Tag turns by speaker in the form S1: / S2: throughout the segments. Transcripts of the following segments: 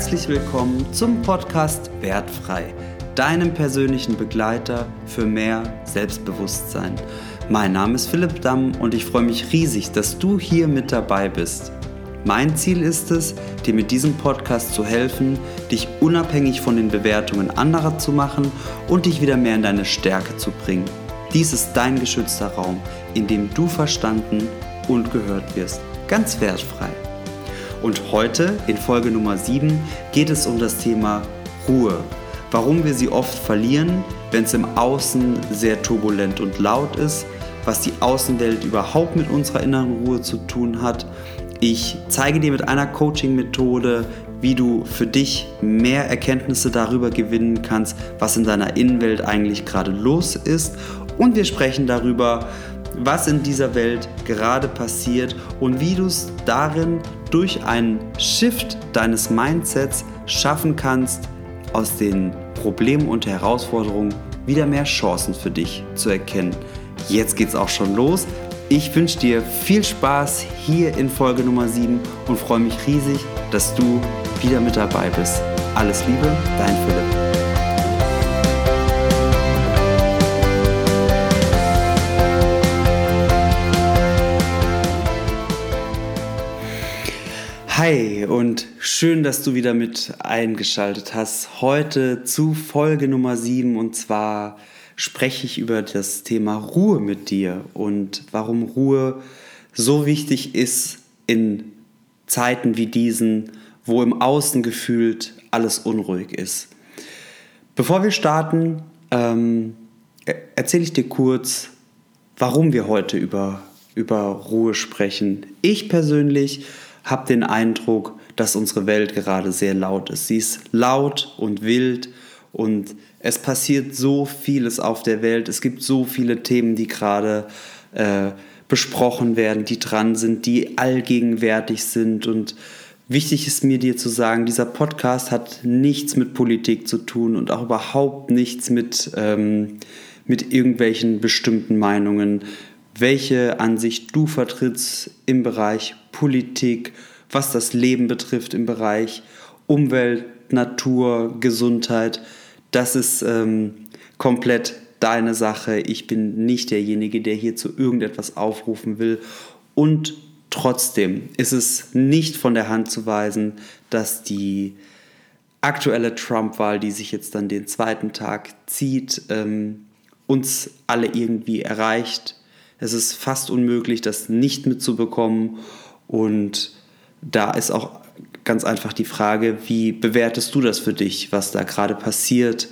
S1: Herzlich willkommen zum Podcast Wertfrei, deinem persönlichen Begleiter für mehr Selbstbewusstsein. Mein Name ist Philipp Damm und ich freue mich riesig, dass du hier mit dabei bist. Mein Ziel ist es, dir mit diesem Podcast zu helfen, dich unabhängig von den Bewertungen anderer zu machen und dich wieder mehr in deine Stärke zu bringen. Dies ist dein geschützter Raum, in dem du verstanden und gehört wirst, ganz wertfrei. Und heute, in Folge Nummer 7, geht es um das Thema Ruhe. Warum wir sie oft verlieren, wenn es im Außen sehr turbulent und laut ist, was die Außenwelt überhaupt mit unserer inneren Ruhe zu tun hat ich zeige dir mit einer Coaching-Methode, wie du für dich mehr Erkenntnisse darüber gewinnen kannst, was in deiner Innenwelt eigentlich gerade los ist. Und wir sprechen darüber, was in dieser Welt gerade passiert und wie du es darin durch einen Shift deines Mindsets schaffen kannst, aus den Problemen und Herausforderungen wieder mehr Chancen für dich zu erkennen. Jetzt geht's auch schon los. Ich wünsche dir viel Spaß hier in Folge Nummer 7 und freue mich riesig, dass du wieder mit dabei bist. Alles Liebe, dein Philipp. Hi und schön, dass du wieder mit eingeschaltet hast. Heute zu Folge Nummer 7 und zwar spreche ich über das Thema Ruhe mit dir und warum Ruhe so wichtig ist in Zeiten wie diesen, wo im Außen gefühlt alles unruhig ist. Bevor wir starten, ähm, erzähle ich dir kurz, warum wir heute über, über Ruhe sprechen. Ich persönlich habe den Eindruck, dass unsere Welt gerade sehr laut ist. Sie ist laut und wild und es passiert so vieles auf der Welt. Es gibt so viele Themen, die gerade äh, besprochen werden, die dran sind, die allgegenwärtig sind. Und wichtig ist mir dir zu sagen, dieser Podcast hat nichts mit Politik zu tun und auch überhaupt nichts mit, ähm, mit irgendwelchen bestimmten Meinungen. Welche Ansicht du vertrittst im Bereich Politik, was das Leben betrifft im Bereich Umwelt, Natur, Gesundheit das ist ähm, komplett deine Sache. Ich bin nicht derjenige, der hier zu irgendetwas aufrufen will. Und trotzdem ist es nicht von der Hand zu weisen, dass die aktuelle Trump-Wahl, die sich jetzt dann den zweiten Tag zieht, ähm, uns alle irgendwie erreicht. Es ist fast unmöglich, das nicht mitzubekommen. Und da ist auch ganz einfach die Frage, wie bewertest du das für dich, was da gerade passiert,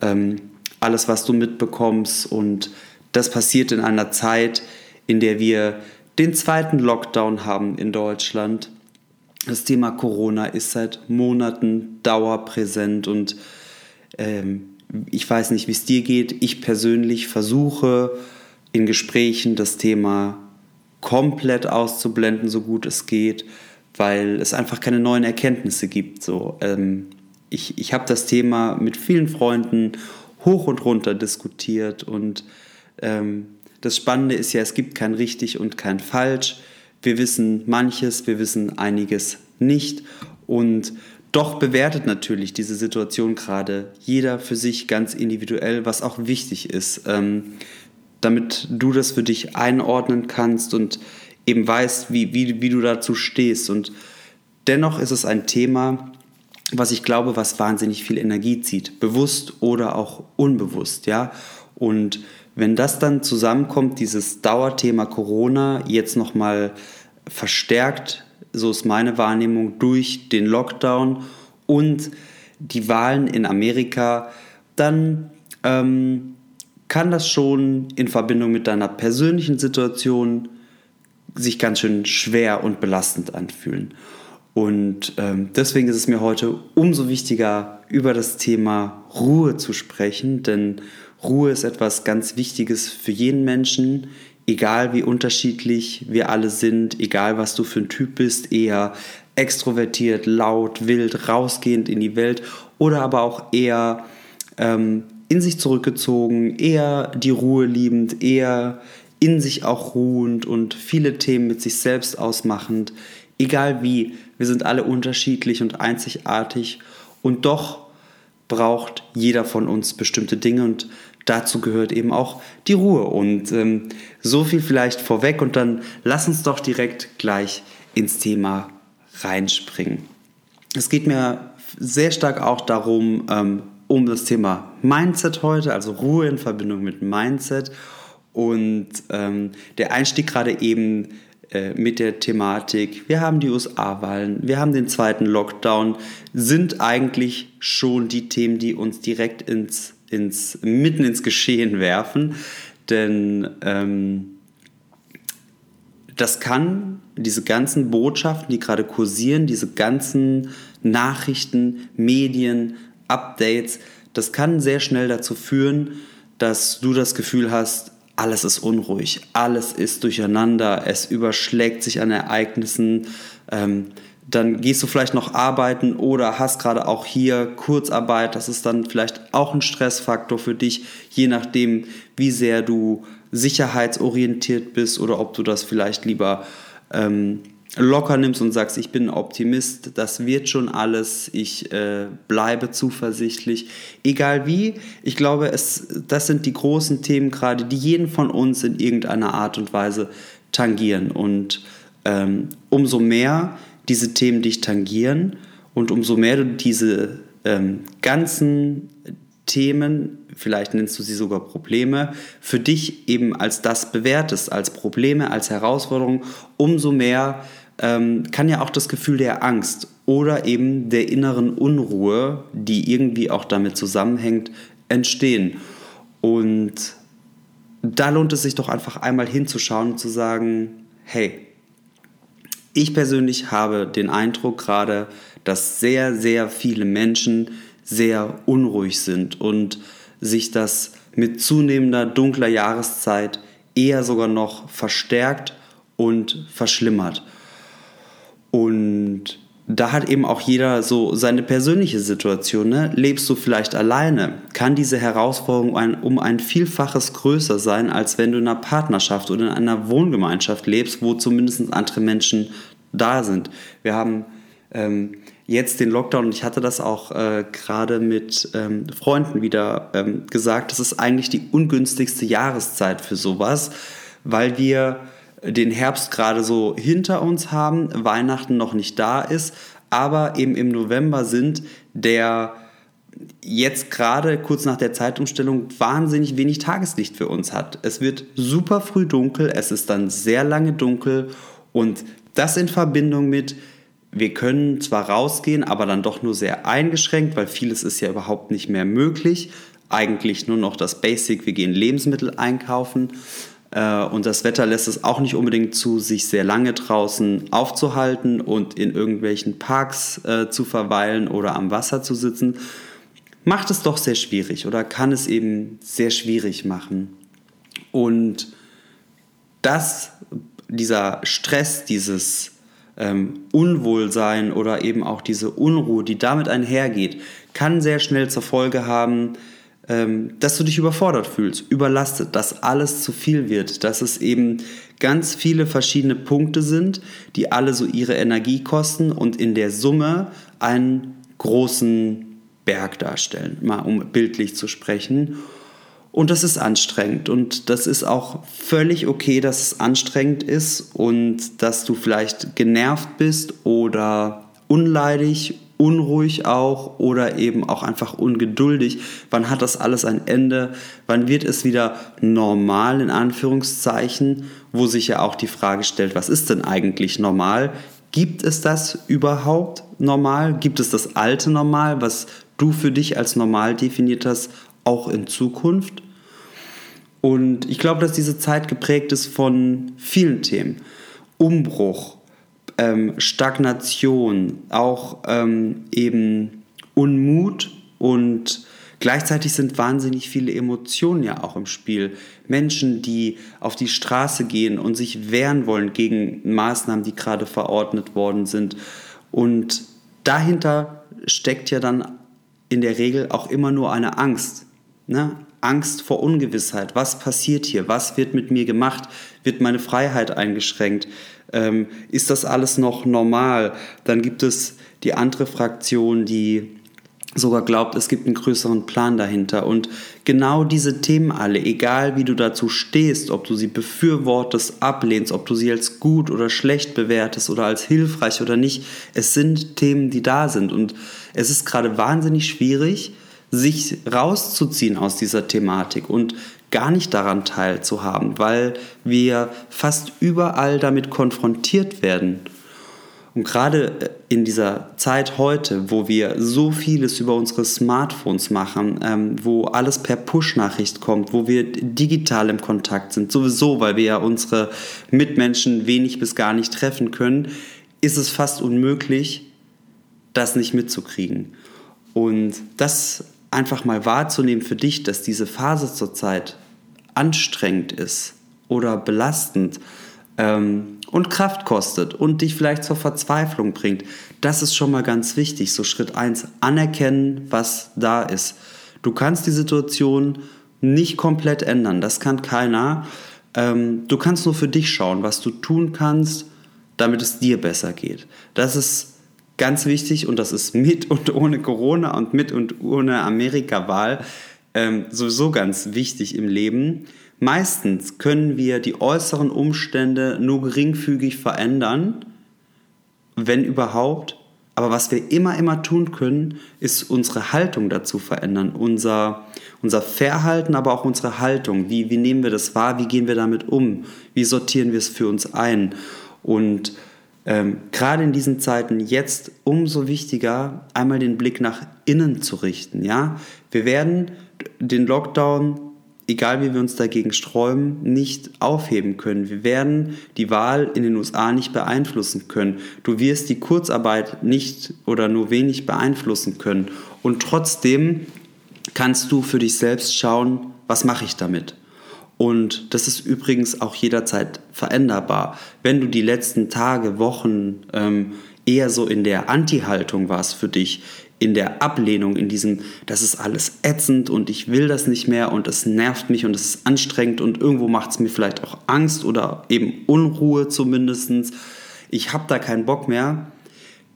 S1: ähm, alles, was du mitbekommst. Und das passiert in einer Zeit, in der wir den zweiten Lockdown haben in Deutschland. Das Thema Corona ist seit Monaten dauerpräsent und ähm, ich weiß nicht, wie es dir geht. Ich persönlich versuche in Gesprächen das Thema komplett auszublenden, so gut es geht weil es einfach keine neuen Erkenntnisse gibt. So, ähm, ich ich habe das Thema mit vielen Freunden hoch und runter diskutiert und ähm, das Spannende ist ja, es gibt kein richtig und kein falsch. Wir wissen manches, wir wissen einiges nicht und doch bewertet natürlich diese Situation gerade jeder für sich ganz individuell, was auch wichtig ist, ähm, damit du das für dich einordnen kannst und eben weißt, wie, wie, wie du dazu stehst. Und dennoch ist es ein Thema, was ich glaube, was wahnsinnig viel Energie zieht, bewusst oder auch unbewusst, ja. Und wenn das dann zusammenkommt, dieses Dauerthema Corona jetzt nochmal verstärkt, so ist meine Wahrnehmung, durch den Lockdown und die Wahlen in Amerika, dann ähm, kann das schon in Verbindung mit deiner persönlichen Situation sich ganz schön schwer und belastend anfühlen. Und ähm, deswegen ist es mir heute umso wichtiger, über das Thema Ruhe zu sprechen, denn Ruhe ist etwas ganz Wichtiges für jeden Menschen, egal wie unterschiedlich wir alle sind, egal was du für ein Typ bist, eher extrovertiert, laut, wild, rausgehend in die Welt oder aber auch eher ähm, in sich zurückgezogen, eher die Ruhe liebend, eher in sich auch ruhend und viele Themen mit sich selbst ausmachend, egal wie wir sind alle unterschiedlich und einzigartig und doch braucht jeder von uns bestimmte Dinge und dazu gehört eben auch die Ruhe. Und ähm, so viel vielleicht vorweg und dann lass uns doch direkt gleich ins Thema reinspringen. Es geht mir sehr stark auch darum, ähm, um das Thema Mindset heute, also Ruhe in Verbindung mit Mindset. Und ähm, der Einstieg gerade eben äh, mit der Thematik, wir haben die USA-Wahlen, wir haben den zweiten Lockdown, sind eigentlich schon die Themen, die uns direkt ins, ins, mitten ins Geschehen werfen. Denn ähm, das kann diese ganzen Botschaften, die gerade kursieren, diese ganzen Nachrichten, Medien, Updates, das kann sehr schnell dazu führen, dass du das Gefühl hast, alles ist unruhig, alles ist durcheinander, es überschlägt sich an Ereignissen. Ähm, dann gehst du vielleicht noch arbeiten oder hast gerade auch hier Kurzarbeit. Das ist dann vielleicht auch ein Stressfaktor für dich, je nachdem, wie sehr du sicherheitsorientiert bist oder ob du das vielleicht lieber ähm, locker nimmst und sagst, ich bin Optimist, das wird schon alles, ich äh, bleibe zuversichtlich. Egal wie, ich glaube, es, das sind die großen Themen gerade, die jeden von uns in irgendeiner Art und Weise tangieren. Und ähm, umso mehr diese Themen dich tangieren und umso mehr du diese ähm, ganzen Themen, vielleicht nennst du sie sogar Probleme, für dich eben als das bewertest, als Probleme, als Herausforderung, umso mehr ähm, kann ja auch das Gefühl der Angst oder eben der inneren Unruhe, die irgendwie auch damit zusammenhängt, entstehen. Und da lohnt es sich doch einfach einmal hinzuschauen und zu sagen, hey, ich persönlich habe den Eindruck gerade, dass sehr, sehr viele Menschen sehr unruhig sind und sich das mit zunehmender dunkler Jahreszeit eher sogar noch verstärkt und verschlimmert. Und da hat eben auch jeder so seine persönliche Situation. Ne? Lebst du vielleicht alleine, kann diese Herausforderung ein, um ein Vielfaches größer sein, als wenn du in einer Partnerschaft oder in einer Wohngemeinschaft lebst, wo zumindest andere Menschen da sind. Wir haben ähm, jetzt den Lockdown und ich hatte das auch äh, gerade mit ähm, Freunden wieder ähm, gesagt, das ist eigentlich die ungünstigste Jahreszeit für sowas, weil wir den Herbst gerade so hinter uns haben, Weihnachten noch nicht da ist, aber eben im November sind, der jetzt gerade kurz nach der Zeitumstellung wahnsinnig wenig Tageslicht für uns hat. Es wird super früh dunkel, es ist dann sehr lange dunkel und das in Verbindung mit, wir können zwar rausgehen, aber dann doch nur sehr eingeschränkt, weil vieles ist ja überhaupt nicht mehr möglich. Eigentlich nur noch das Basic, wir gehen Lebensmittel einkaufen. Äh, und das Wetter lässt es auch nicht unbedingt zu, sich sehr lange draußen aufzuhalten und in irgendwelchen Parks äh, zu verweilen oder am Wasser zu sitzen. Macht es doch sehr schwierig oder kann es eben sehr schwierig machen. Und das, dieser Stress, dieses ähm, Unwohlsein oder eben auch diese Unruhe, die damit einhergeht, kann sehr schnell zur Folge haben, dass du dich überfordert fühlst, überlastet, dass alles zu viel wird, dass es eben ganz viele verschiedene Punkte sind, die alle so ihre Energie kosten und in der Summe einen großen Berg darstellen, mal um bildlich zu sprechen. Und das ist anstrengend und das ist auch völlig okay, dass es anstrengend ist und dass du vielleicht genervt bist oder unleidig unruhig auch oder eben auch einfach ungeduldig. Wann hat das alles ein Ende? Wann wird es wieder normal in Anführungszeichen? Wo sich ja auch die Frage stellt, was ist denn eigentlich normal? Gibt es das überhaupt normal? Gibt es das alte Normal, was du für dich als normal definiert hast, auch in Zukunft? Und ich glaube, dass diese Zeit geprägt ist von vielen Themen. Umbruch, ähm, Stagnation, auch ähm, eben Unmut und gleichzeitig sind wahnsinnig viele Emotionen ja auch im Spiel. Menschen, die auf die Straße gehen und sich wehren wollen gegen Maßnahmen, die gerade verordnet worden sind. Und dahinter steckt ja dann in der Regel auch immer nur eine Angst. Ne? Angst vor Ungewissheit. Was passiert hier? Was wird mit mir gemacht? Wird meine Freiheit eingeschränkt? Ähm, ist das alles noch normal? Dann gibt es die andere Fraktion, die sogar glaubt, es gibt einen größeren Plan dahinter. Und genau diese Themen alle, egal wie du dazu stehst, ob du sie befürwortest, ablehnst, ob du sie als gut oder schlecht bewertest oder als hilfreich oder nicht, es sind Themen, die da sind. Und es ist gerade wahnsinnig schwierig, sich rauszuziehen aus dieser Thematik und gar nicht daran teilzuhaben, weil wir fast überall damit konfrontiert werden. Und gerade äh, in dieser Zeit heute, wo wir so vieles über unsere Smartphones machen, ähm, wo alles per Push-Nachricht kommt, wo wir digital im Kontakt sind, sowieso, weil wir ja unsere Mitmenschen wenig bis gar nicht treffen können, ist es fast unmöglich, das nicht mitzukriegen. Und das einfach mal wahrzunehmen für dich, dass diese Phase zurzeit anstrengend ist oder belastend, ähm, und Kraft kostet und dich vielleicht zur Verzweiflung bringt. Das ist schon mal ganz wichtig. So Schritt 1, anerkennen, was da ist. Du kannst die Situation nicht komplett ändern, das kann keiner. Ähm, du kannst nur für dich schauen, was du tun kannst, damit es dir besser geht. Das ist ganz wichtig und das ist mit und ohne Corona und mit und ohne Amerika-Wahl ähm, sowieso ganz wichtig im Leben. Meistens können wir die äußeren Umstände nur geringfügig verändern, wenn überhaupt. Aber was wir immer, immer tun können, ist unsere Haltung dazu verändern. Unser, unser Verhalten, aber auch unsere Haltung. Wie, wie nehmen wir das wahr? Wie gehen wir damit um? Wie sortieren wir es für uns ein? Und ähm, gerade in diesen Zeiten jetzt umso wichtiger, einmal den Blick nach innen zu richten. Ja? Wir werden den Lockdown egal wie wir uns dagegen sträuben, nicht aufheben können. Wir werden die Wahl in den USA nicht beeinflussen können. Du wirst die Kurzarbeit nicht oder nur wenig beeinflussen können. Und trotzdem kannst du für dich selbst schauen, was mache ich damit? Und das ist übrigens auch jederzeit veränderbar. Wenn du die letzten Tage, Wochen ähm, eher so in der Anti-Haltung warst für dich, in der Ablehnung, in diesem, das ist alles ätzend und ich will das nicht mehr und es nervt mich und es ist anstrengend und irgendwo macht es mir vielleicht auch Angst oder eben Unruhe zumindest. Ich habe da keinen Bock mehr,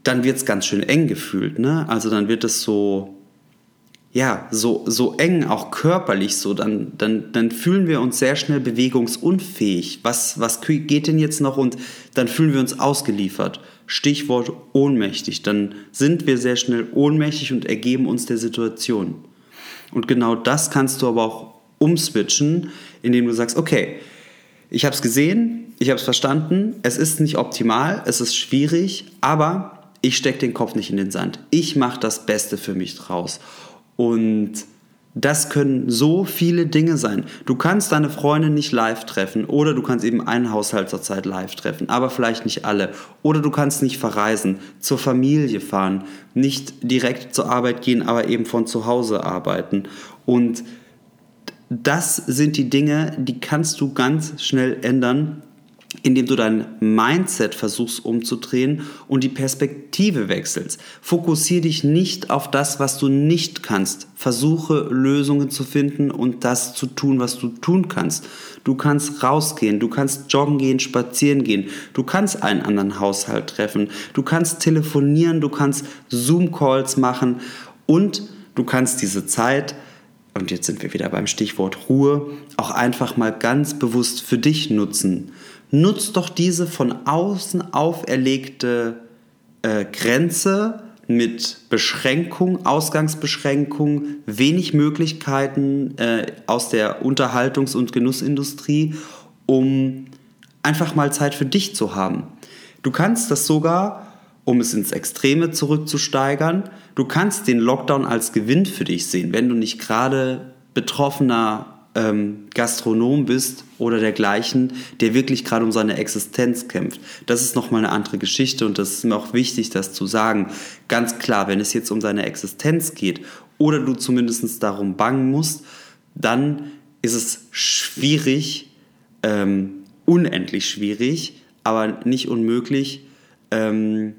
S1: dann wird es ganz schön eng gefühlt. Ne? Also dann wird es so, ja, so, so eng, auch körperlich so, dann, dann, dann fühlen wir uns sehr schnell bewegungsunfähig. Was, was geht denn jetzt noch? Und dann fühlen wir uns ausgeliefert. Stichwort ohnmächtig. Dann sind wir sehr schnell ohnmächtig und ergeben uns der Situation. Und genau das kannst du aber auch umswitchen, indem du sagst, okay, ich habe es gesehen, ich habe es verstanden, es ist nicht optimal, es ist schwierig, aber ich stecke den Kopf nicht in den Sand. Ich mache das Beste für mich draus. Und das können so viele Dinge sein. Du kannst deine Freundin nicht live treffen oder du kannst eben einen Haushalt zur Zeit live treffen, aber vielleicht nicht alle. Oder du kannst nicht verreisen, zur Familie fahren, nicht direkt zur Arbeit gehen, aber eben von zu Hause arbeiten. Und das sind die Dinge, die kannst du ganz schnell ändern, indem du dein Mindset versuchst umzudrehen und die Perspektive wechselst. Fokussiere dich nicht auf das, was du nicht kannst. Versuche Lösungen zu finden und das zu tun, was du tun kannst. Du kannst rausgehen, du kannst joggen gehen, spazieren gehen, du kannst einen anderen Haushalt treffen, du kannst telefonieren, du kannst Zoom-Calls machen und du kannst diese Zeit und jetzt sind wir wieder beim Stichwort Ruhe, auch einfach mal ganz bewusst für dich nutzen nutzt doch diese von außen auferlegte äh, Grenze mit Beschränkung, Ausgangsbeschränkung, wenig Möglichkeiten äh, aus der Unterhaltungs- und Genussindustrie, um einfach mal Zeit für dich zu haben. Du kannst das sogar, um es ins Extreme zurückzusteigern, du kannst den Lockdown als Gewinn für dich sehen, wenn du nicht gerade betroffener ähm, Gastronom bist oder dergleichen, der wirklich gerade um seine Existenz kämpft. Das ist nochmal eine andere Geschichte und das ist mir auch wichtig, das zu sagen. Ganz klar, wenn es jetzt um deine Existenz geht oder du zumindest darum bangen musst, dann ist es schwierig, ähm, unendlich schwierig, aber nicht unmöglich, ähm,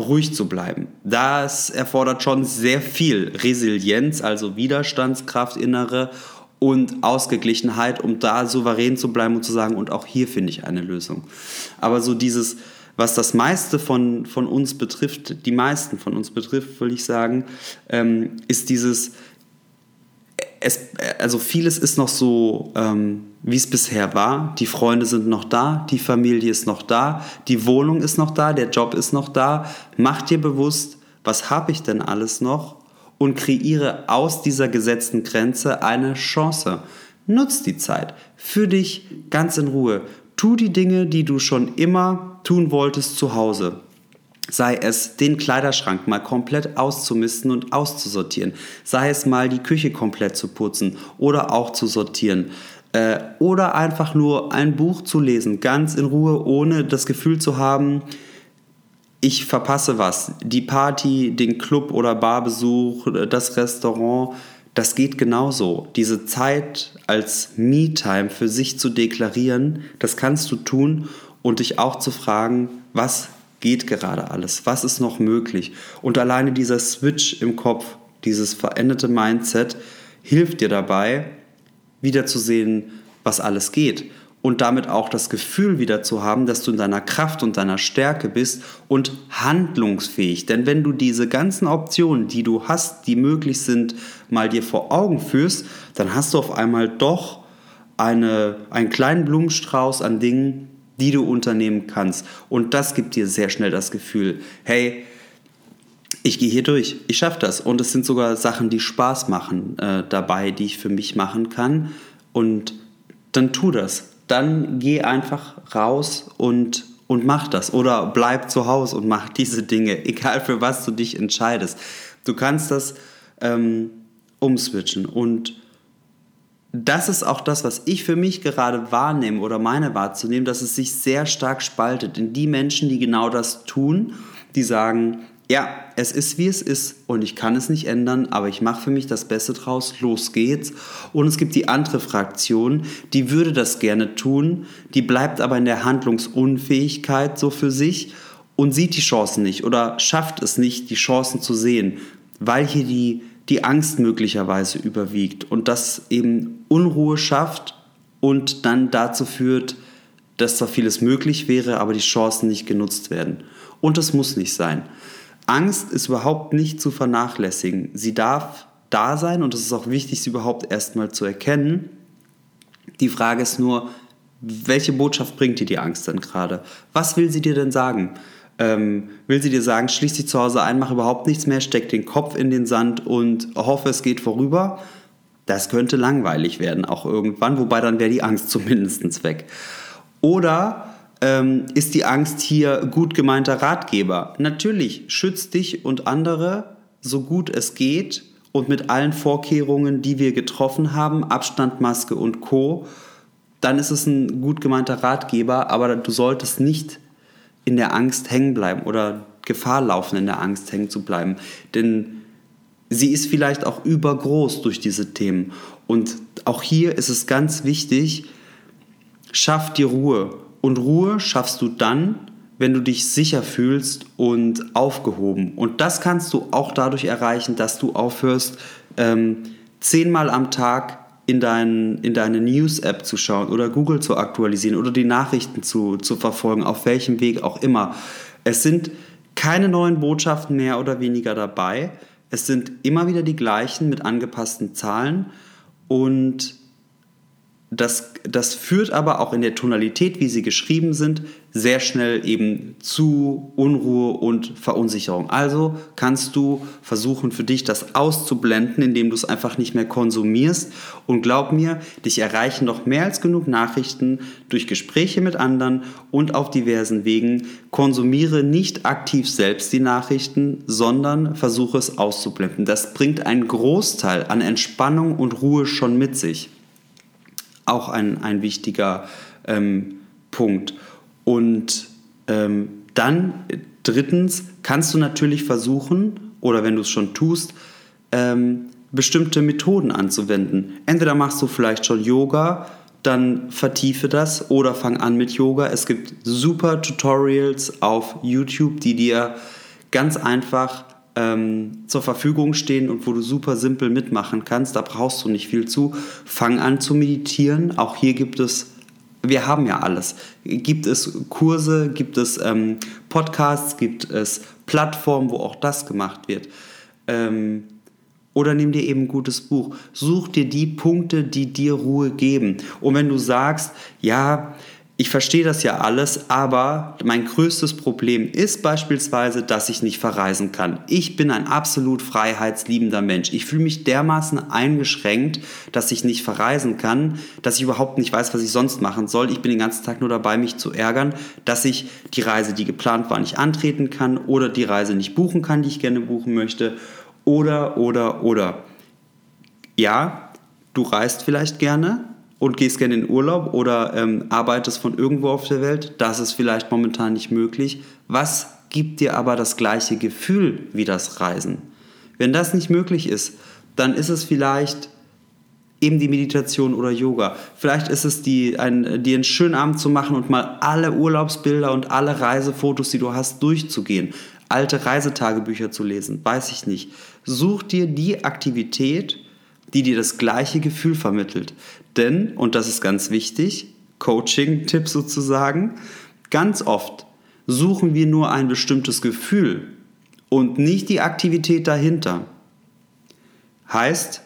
S1: ruhig zu bleiben. Das erfordert schon sehr viel Resilienz, also Widerstandskraft, innere und Ausgeglichenheit, um da souverän zu bleiben und zu sagen, und auch hier finde ich eine Lösung. Aber so dieses, was das meiste von, von uns betrifft, die meisten von uns betrifft, würde ich sagen, ähm, ist dieses, es, also vieles ist noch so, ähm, wie es bisher war. Die Freunde sind noch da, die Familie ist noch da, die Wohnung ist noch da, der Job ist noch da. Mach dir bewusst, was habe ich denn alles noch? Und kreiere aus dieser gesetzten Grenze eine Chance. Nutz die Zeit für dich ganz in Ruhe. Tu die Dinge, die du schon immer tun wolltest zu Hause sei es den Kleiderschrank mal komplett auszumisten und auszusortieren, sei es mal die Küche komplett zu putzen oder auch zu sortieren. Äh, oder einfach nur ein Buch zu lesen, ganz in Ruhe, ohne das Gefühl zu haben, ich verpasse was. Die Party, den Club oder Barbesuch, das Restaurant, das geht genauso. Diese Zeit als Me-Time für sich zu deklarieren, das kannst du tun und dich auch zu fragen, was geht gerade alles? Was ist noch möglich? Und alleine dieser Switch im Kopf, dieses veränderte Mindset, hilft dir dabei, wieder zu sehen, was alles geht. Und damit auch das Gefühl wieder zu haben, dass du in deiner Kraft und deiner Stärke bist und handlungsfähig. Denn wenn du diese ganzen Optionen, die du hast, die möglich sind, mal dir vor Augen führst, dann hast du auf einmal doch eine, einen kleinen Blumenstrauß an Dingen, die du unternehmen kannst. Und das gibt dir sehr schnell das Gefühl, hey, ich gehe hier durch, ich schaffe das. Und es sind sogar Sachen, die Spaß machen äh, dabei, die ich für mich machen kann. Und dann tu das. Dann geh einfach raus und, und mach das. Oder bleib zu Hause und mach diese Dinge, egal für was du dich entscheidest. Du kannst das ähm, umswitchen und das ist auch das, was ich für mich gerade wahrnehme oder meine wahrzunehmen, dass es sich sehr stark spaltet in die Menschen, die genau das tun, die sagen, ja, es ist wie es ist und ich kann es nicht ändern, aber ich mache für mich das Beste draus, los geht's. Und es gibt die andere Fraktion, die würde das gerne tun, die bleibt aber in der Handlungsunfähigkeit so für sich und sieht die Chancen nicht oder schafft es nicht, die Chancen zu sehen, weil hier die die Angst möglicherweise überwiegt und das eben Unruhe schafft und dann dazu führt, dass zwar vieles möglich wäre, aber die Chancen nicht genutzt werden. Und das muss nicht sein. Angst ist überhaupt nicht zu vernachlässigen. Sie darf da sein und es ist auch wichtig, sie überhaupt erstmal zu erkennen. Die Frage ist nur, welche Botschaft bringt dir die Angst denn gerade? Was will sie dir denn sagen? ähm, will sie dir sagen, schließ dich zu Hause ein, mach überhaupt nichts mehr, steck den Kopf in den Sand und hoffe, es geht vorüber. Das könnte langweilig werden, auch irgendwann, wobei dann wäre die Angst zumindest weg. Oder ähm, ist die Angst hier gut gemeinter Ratgeber? Natürlich, schützt dich und andere so gut es geht und mit allen Vorkehrungen, die wir getroffen haben, Abstand, Maske und Co., dann ist es ein gut gemeinter Ratgeber, aber du solltest nicht in der Angst hängen bleiben oder Gefahr laufen, in der Angst hängen zu bleiben. Denn sie ist vielleicht auch übergroß durch diese Themen. Und auch hier ist es ganz wichtig, schaff die Ruhe. Und Ruhe schaffst du dann, wenn du dich sicher fühlst und aufgehoben. Und das kannst du auch dadurch erreichen, dass du aufhörst, ähm, zehnmal am Tag in, dein, in deine News-App zu schauen oder Google zu aktualisieren oder die Nachrichten zu, zu verfolgen, auf welchem Weg auch immer. Es sind keine neuen Botschaften mehr oder weniger dabei. Es sind immer wieder die gleichen mit angepassten Zahlen und das, das führt aber auch in der Tonalität, wie sie geschrieben sind, sehr schnell eben zu Unruhe und Verunsicherung. Also kannst du versuchen für dich das auszublenden, indem du es einfach nicht mehr konsumierst. Und glaub mir, dich erreichen noch mehr als genug Nachrichten durch Gespräche mit anderen und auf diversen Wegen. Konsumiere nicht aktiv selbst die Nachrichten, sondern versuche es auszublenden. Das bringt einen Großteil an Entspannung und Ruhe schon mit sich auch ein, ein wichtiger ähm, Punkt. Und ähm, dann drittens kannst du natürlich versuchen, oder wenn du es schon tust, ähm, bestimmte Methoden anzuwenden. Entweder machst du vielleicht schon Yoga, dann vertiefe das oder fang an mit Yoga. Es gibt super Tutorials auf YouTube, die dir ganz einfach ähm, zur Verfügung stehen und wo du super simpel mitmachen kannst. Da brauchst du nicht viel zu. Fang an zu meditieren. Auch hier gibt es wir haben ja alles. Gibt es Kurse, gibt es ähm, Podcasts, gibt es Plattformen, wo auch das gemacht wird. Ähm, oder nimm dir eben ein gutes Buch. Such dir die Punkte, die dir Ruhe geben. Und wenn du sagst, ja, ich verstehe das ja alles, aber mein größtes Problem ist beispielsweise, dass ich nicht verreisen kann. Ich bin ein absolut freiheitsliebender Mensch. Ich fühle mich dermaßen eingeschränkt, dass ich nicht verreisen kann, dass ich überhaupt nicht weiß, was ich sonst machen soll. Ich bin den ganzen Tag nur dabei, mich zu ärgern, dass ich die Reise, die geplant war, nicht antreten kann oder die Reise nicht buchen kann, die ich gerne buchen möchte. Oder, oder, oder. Ja, du reist vielleicht gerne, und gehst gerne in Urlaub oder ähm, arbeitest von irgendwo auf der Welt, das ist vielleicht momentan nicht möglich. Was gibt dir aber das gleiche Gefühl wie das Reisen? Wenn das nicht möglich ist, dann ist es vielleicht eben die Meditation oder Yoga. Vielleicht ist es die, ein, dir einen schönen Abend zu machen und mal alle Urlaubsbilder und alle Reisefotos, die du hast, durchzugehen. Alte Reisetagebücher zu lesen, weiß ich nicht. Such dir die Aktivität, die dir das gleiche Gefühl vermittelt. Denn, und das ist ganz wichtig, Coaching-Tipp sozusagen, ganz oft suchen wir nur ein bestimmtes Gefühl und nicht die Aktivität dahinter. Heißt,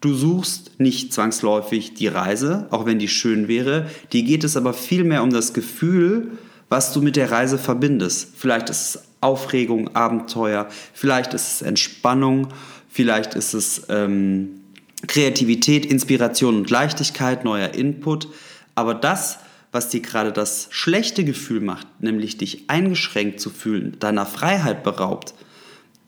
S1: du suchst nicht zwangsläufig die Reise, auch wenn die schön wäre, dir geht es aber vielmehr um das Gefühl, was du mit der Reise verbindest. Vielleicht ist es Aufregung, Abenteuer, vielleicht ist es Entspannung, vielleicht ist es ähm, Kreativität, Inspiration und Leichtigkeit, neuer Input. Aber das, was dir gerade das schlechte Gefühl macht, nämlich dich eingeschränkt zu fühlen, deiner Freiheit beraubt,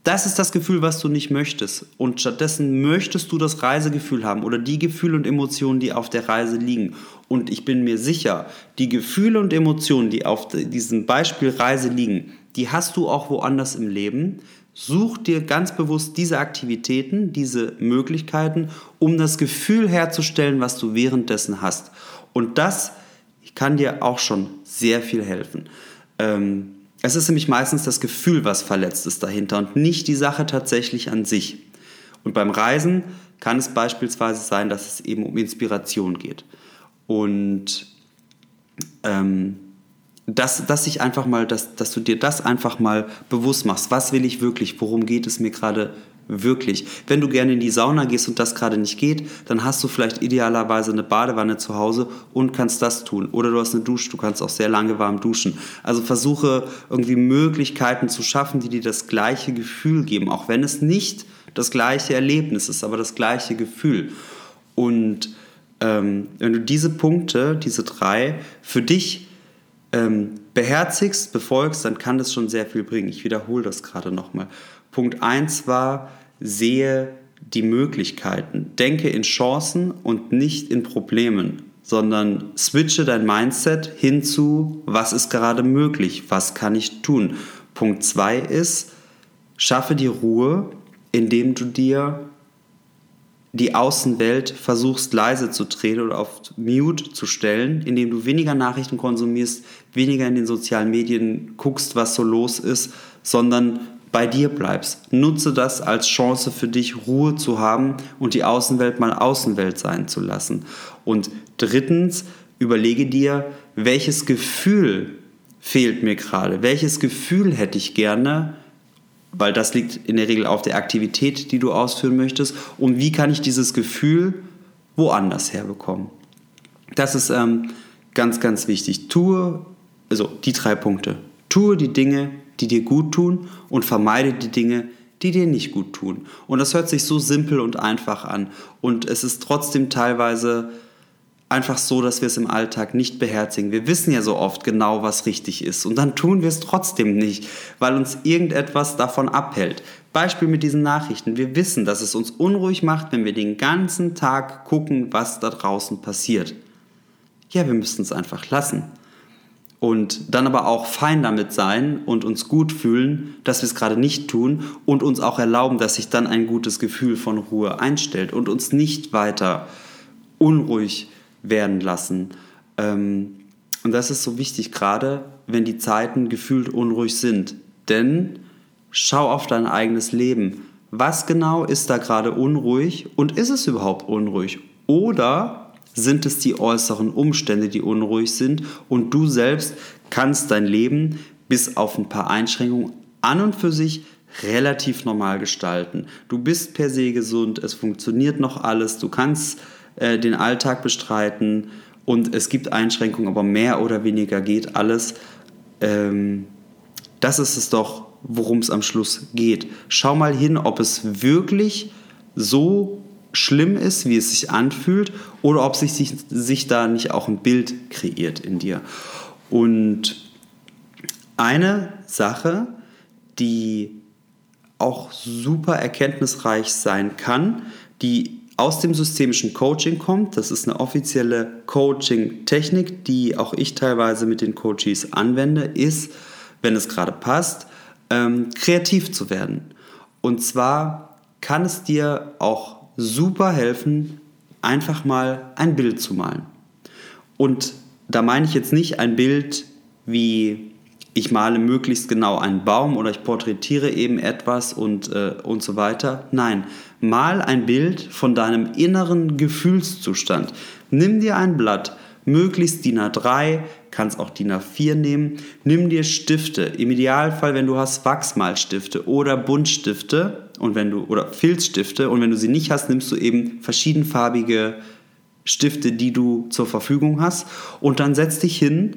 S1: das ist das Gefühl, was du nicht möchtest. Und stattdessen möchtest du das Reisegefühl haben oder die Gefühle und Emotionen, die auf der Reise liegen. Und ich bin mir sicher, die Gefühle und Emotionen, die auf diesem Beispiel Reise liegen, die hast du auch woanders im Leben. Such dir ganz bewusst diese Aktivitäten, diese Möglichkeiten, um das Gefühl herzustellen, was du währenddessen hast. Und das kann dir auch schon sehr viel helfen. Ähm, es ist nämlich meistens das Gefühl, was verletzt ist dahinter und nicht die Sache tatsächlich an sich. Und beim Reisen kann es beispielsweise sein, dass es eben um Inspiration geht. Und ähm, dass, dass ich einfach mal, dass, dass du dir das einfach mal bewusst machst. Was will ich wirklich? Worum geht es mir gerade wirklich? Wenn du gerne in die Sauna gehst und das gerade nicht geht, dann hast du vielleicht idealerweise eine Badewanne zu Hause und kannst das tun. Oder du hast eine Dusche, du kannst auch sehr lange warm duschen. Also versuche irgendwie Möglichkeiten zu schaffen, die dir das gleiche Gefühl geben, auch wenn es nicht das gleiche Erlebnis ist, aber das gleiche Gefühl. Und ähm, wenn du diese Punkte, diese drei, für dich ähm, beherzigst, befolgst, dann kann das schon sehr viel bringen. Ich wiederhole das gerade nochmal. Punkt 1 war, sehe die Möglichkeiten. Denke in Chancen und nicht in Problemen, sondern switche dein Mindset hinzu, was ist gerade möglich, was kann ich tun. Punkt 2 ist, schaffe die Ruhe, indem du dir die Außenwelt versuchst leise zu drehen oder auf Mute zu stellen, indem du weniger Nachrichten konsumierst, weniger in den sozialen Medien guckst, was so los ist, sondern bei dir bleibst. Nutze das als Chance für dich, Ruhe zu haben und die Außenwelt mal Außenwelt sein zu lassen. Und drittens, überlege dir, welches Gefühl fehlt mir gerade? Welches Gefühl hätte ich gerne, weil das liegt in der Regel auf der Aktivität, die du ausführen möchtest. Und wie kann ich dieses Gefühl woanders herbekommen? Das ist ähm, ganz, ganz wichtig. Tue, also die drei Punkte. Tue die Dinge, die dir gut tun und vermeide die Dinge, die dir nicht gut tun. Und das hört sich so simpel und einfach an. Und es ist trotzdem teilweise einfach so, dass wir es im Alltag nicht beherzigen. Wir wissen ja so oft genau, was richtig ist und dann tun wir es trotzdem nicht, weil uns irgendetwas davon abhält. Beispiel mit diesen Nachrichten. Wir wissen, dass es uns unruhig macht, wenn wir den ganzen Tag gucken, was da draußen passiert. Ja, wir müssen es einfach lassen. Und dann aber auch fein damit sein und uns gut fühlen, dass wir es gerade nicht tun und uns auch erlauben, dass sich dann ein gutes Gefühl von Ruhe einstellt und uns nicht weiter unruhig werden lassen. Ähm, und das ist so wichtig, gerade wenn die Zeiten gefühlt unruhig sind. Denn schau auf dein eigenes Leben. Was genau ist da gerade unruhig und ist es überhaupt unruhig? Oder sind es die äußeren Umstände, die unruhig sind und du selbst kannst dein Leben bis auf ein paar Einschränkungen an und für sich relativ normal gestalten. Du bist per se gesund, es funktioniert noch alles, du kannst äh, den Alltag bestreiten und es gibt Einschränkungen, aber mehr oder weniger geht alles. Ähm, das ist es doch, worum es am Schluss geht. Schau mal hin, ob es wirklich so schlimm ist, wie es sich anfühlt, oder ob sich, sich, sich da nicht auch ein Bild kreiert in dir. Und eine Sache, die auch super erkenntnisreich sein kann, die aus dem systemischen Coaching kommt. Das ist eine offizielle Coaching-Technik, die auch ich teilweise mit den Coaches anwende, ist, wenn es gerade passt, ähm, kreativ zu werden. Und zwar kann es dir auch super helfen, einfach mal ein Bild zu malen. Und da meine ich jetzt nicht ein Bild wie ich male möglichst genau einen Baum oder ich porträtiere eben etwas und, äh, und so weiter. Nein, mal ein Bild von deinem inneren Gefühlszustand. Nimm dir ein Blatt, möglichst DIN A3, kannst auch DIN A4 nehmen. Nimm dir Stifte, im Idealfall, wenn du hast, Wachsmalstifte oder Buntstifte und wenn du oder Filzstifte und wenn du sie nicht hast, nimmst du eben verschiedenfarbige Stifte, die du zur Verfügung hast und dann setz dich hin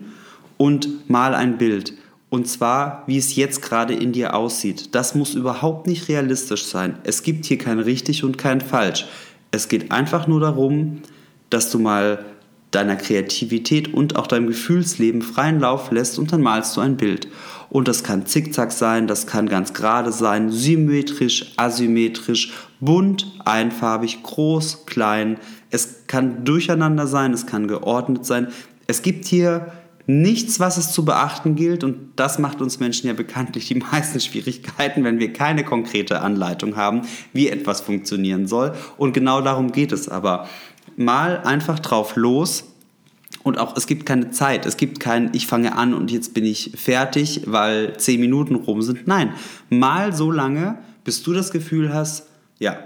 S1: und mal ein Bild. Und zwar, wie es jetzt gerade in dir aussieht. Das muss überhaupt nicht realistisch sein. Es gibt hier kein richtig und kein falsch. Es geht einfach nur darum, dass du mal deiner Kreativität und auch deinem Gefühlsleben freien Lauf lässt und dann malst du ein Bild. Und das kann zickzack sein, das kann ganz gerade sein, symmetrisch, asymmetrisch, bunt, einfarbig, groß, klein. Es kann durcheinander sein, es kann geordnet sein. Es gibt hier nichts, was es zu beachten gilt. Und das macht uns Menschen ja bekanntlich die meisten Schwierigkeiten, wenn wir keine konkrete Anleitung haben, wie etwas funktionieren soll. Und genau darum geht es aber. Mal einfach drauf los. Und auch es gibt keine Zeit, es gibt kein, ich fange an und jetzt bin ich fertig, weil zehn Minuten rum sind. Nein, mal so lange, bis du das Gefühl hast, ja,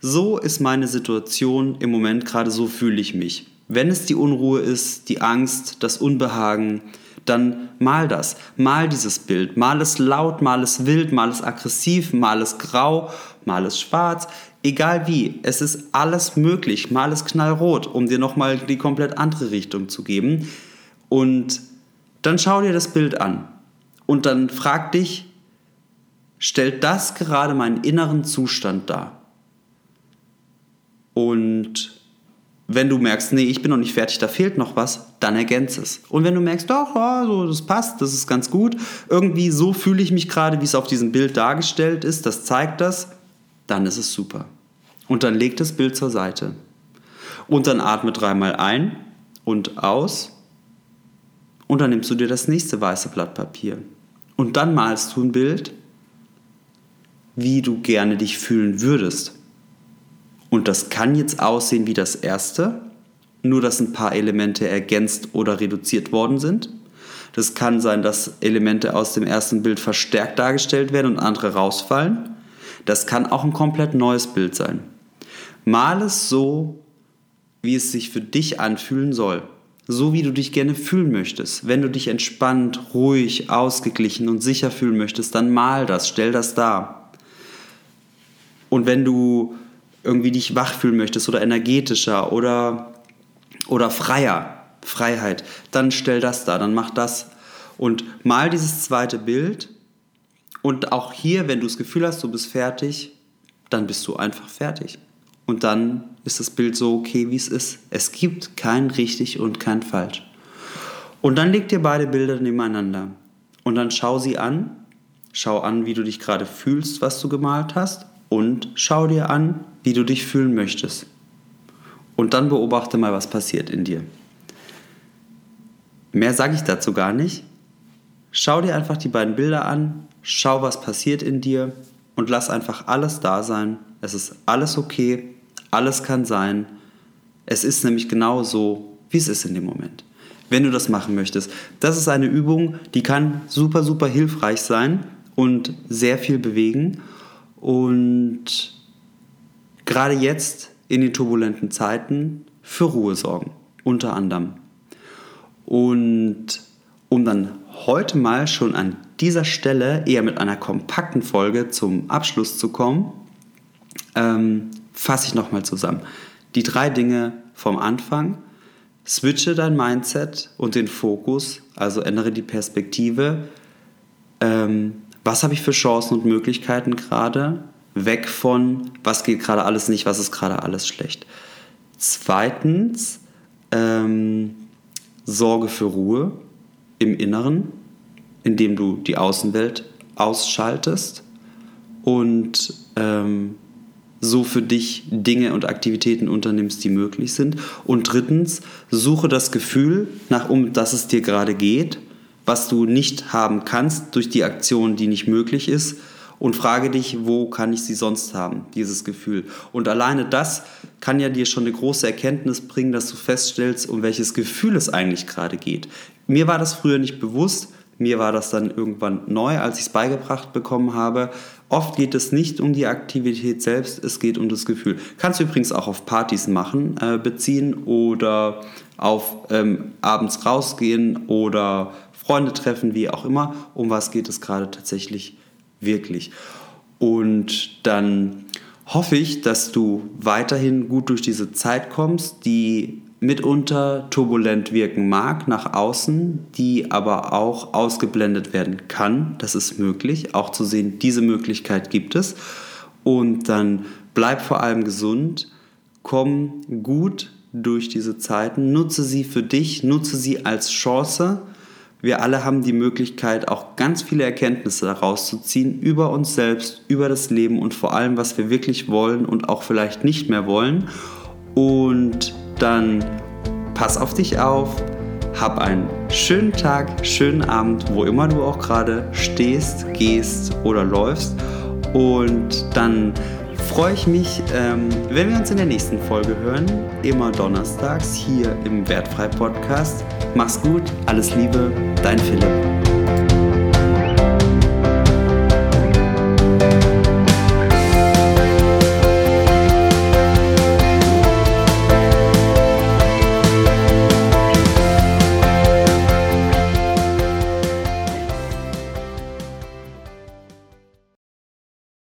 S1: so ist meine Situation im Moment gerade, so fühle ich mich. Wenn es die Unruhe ist, die Angst, das Unbehagen, dann mal das. Mal dieses Bild. Mal es laut, mal es wild, mal es aggressiv, mal es grau, mal es schwarz. Egal wie, es ist alles möglich. Mal es knallrot, um dir nochmal die komplett andere Richtung zu geben. Und dann schau dir das Bild an. Und dann frag dich, stellt das gerade meinen inneren Zustand dar? Und wenn du merkst, nee, ich bin noch nicht fertig, da fehlt noch was, dann ergänze es. Und wenn du merkst, doch, ja, so, das passt, das ist ganz gut, irgendwie so fühle ich mich gerade, wie es auf diesem Bild dargestellt ist, das zeigt das, dann ist es super. Und dann leg das Bild zur Seite. Und dann atme dreimal ein und aus. Und dann nimmst du dir das nächste weiße Blatt Papier. Und dann malst du ein Bild, wie du gerne dich fühlen würdest. Und das kann jetzt aussehen wie das erste, nur dass ein paar Elemente ergänzt oder reduziert worden sind. Das kann sein, dass Elemente aus dem ersten Bild verstärkt dargestellt werden und andere rausfallen. Das kann auch ein komplett neues Bild sein. Mal es so, wie es sich für dich anfühlen soll. So wie du dich gerne fühlen möchtest. Wenn du dich entspannt, ruhig, ausgeglichen und sicher fühlen möchtest, dann mal das, stell das dar. Und wenn du irgendwie dich wach fühlen möchtest oder energetischer oder, oder freier, Freiheit, dann stell das da, dann mach das und mal dieses zweite Bild und auch hier, wenn du das Gefühl hast, du bist fertig, dann bist du einfach fertig. Und dann ist das Bild so okay, wie es ist. Es gibt kein richtig und kein falsch. Und dann leg dir beide Bilder nebeneinander und dann schau sie an. Schau an, wie du dich gerade fühlst, was du gemalt hast und schau dir an, wie du dich fühlen möchtest. Und dann beobachte mal, was passiert in dir. Mehr sage ich dazu gar nicht. Schau dir einfach die beiden Bilder an, schau, was passiert in dir und lass einfach alles da sein. Es ist alles okay, alles kann sein. Es ist nämlich genau so, wie es ist in dem Moment. Wenn du das machen möchtest. Das ist eine Übung, die kann super, super hilfreich sein und sehr viel bewegen. Und gerade jetzt in den turbulenten Zeiten für Ruhe sorgen, unter anderem. Und um dann heute mal schon an dieser Stelle eher mit einer kompakten Folge zum Abschluss zu kommen, ähm, fasse ich nochmal zusammen. Die drei Dinge vom Anfang. Switche dein Mindset und den Fokus, also ändere die Perspektive. Ähm, was habe ich für Chancen und Möglichkeiten gerade? Weg von, was geht gerade alles nicht, was ist gerade alles schlecht. Zweitens, ähm, sorge für Ruhe im Inneren, indem du die Außenwelt ausschaltest und ähm, so für dich Dinge und Aktivitäten unternimmst, die möglich sind. Und drittens, suche das Gefühl, nach um das es dir gerade geht, was du nicht haben kannst durch die Aktion, die nicht möglich ist. Und frage dich, wo kann ich sie sonst haben, dieses Gefühl. Und alleine das kann ja dir schon eine große Erkenntnis bringen, dass du feststellst, um welches Gefühl es eigentlich gerade geht. Mir war das früher nicht bewusst, mir war das dann irgendwann neu, als ich es beigebracht bekommen habe. Oft geht es nicht um die Aktivität selbst, es geht um das Gefühl. Kannst du übrigens auch auf Partys machen, äh, beziehen oder auf ähm, abends rausgehen oder Freunde treffen, wie auch immer. Um was geht es gerade tatsächlich wirklich? Und dann hoffe ich, dass du weiterhin gut durch diese Zeit kommst, die mitunter turbulent wirken mag nach außen, die aber auch ausgeblendet werden kann. Das ist möglich, auch zu sehen, diese Möglichkeit gibt es. Und dann bleib vor allem gesund, komm gut durch diese Zeiten, nutze sie für dich, nutze sie als Chance. Wir alle haben die Möglichkeit, auch ganz viele Erkenntnisse daraus zu ziehen über uns selbst, über das Leben und vor allem, was wir wirklich wollen und auch vielleicht nicht mehr wollen. Und dann pass auf dich auf, hab einen schönen Tag, schönen Abend, wo immer du auch gerade stehst, gehst oder läufst. Und dann freue ich mich, ähm, wenn wir uns in der nächsten Folge hören, immer donnerstags hier im Wertfrei Podcast. Mach's gut, alles Liebe, dein Philipp.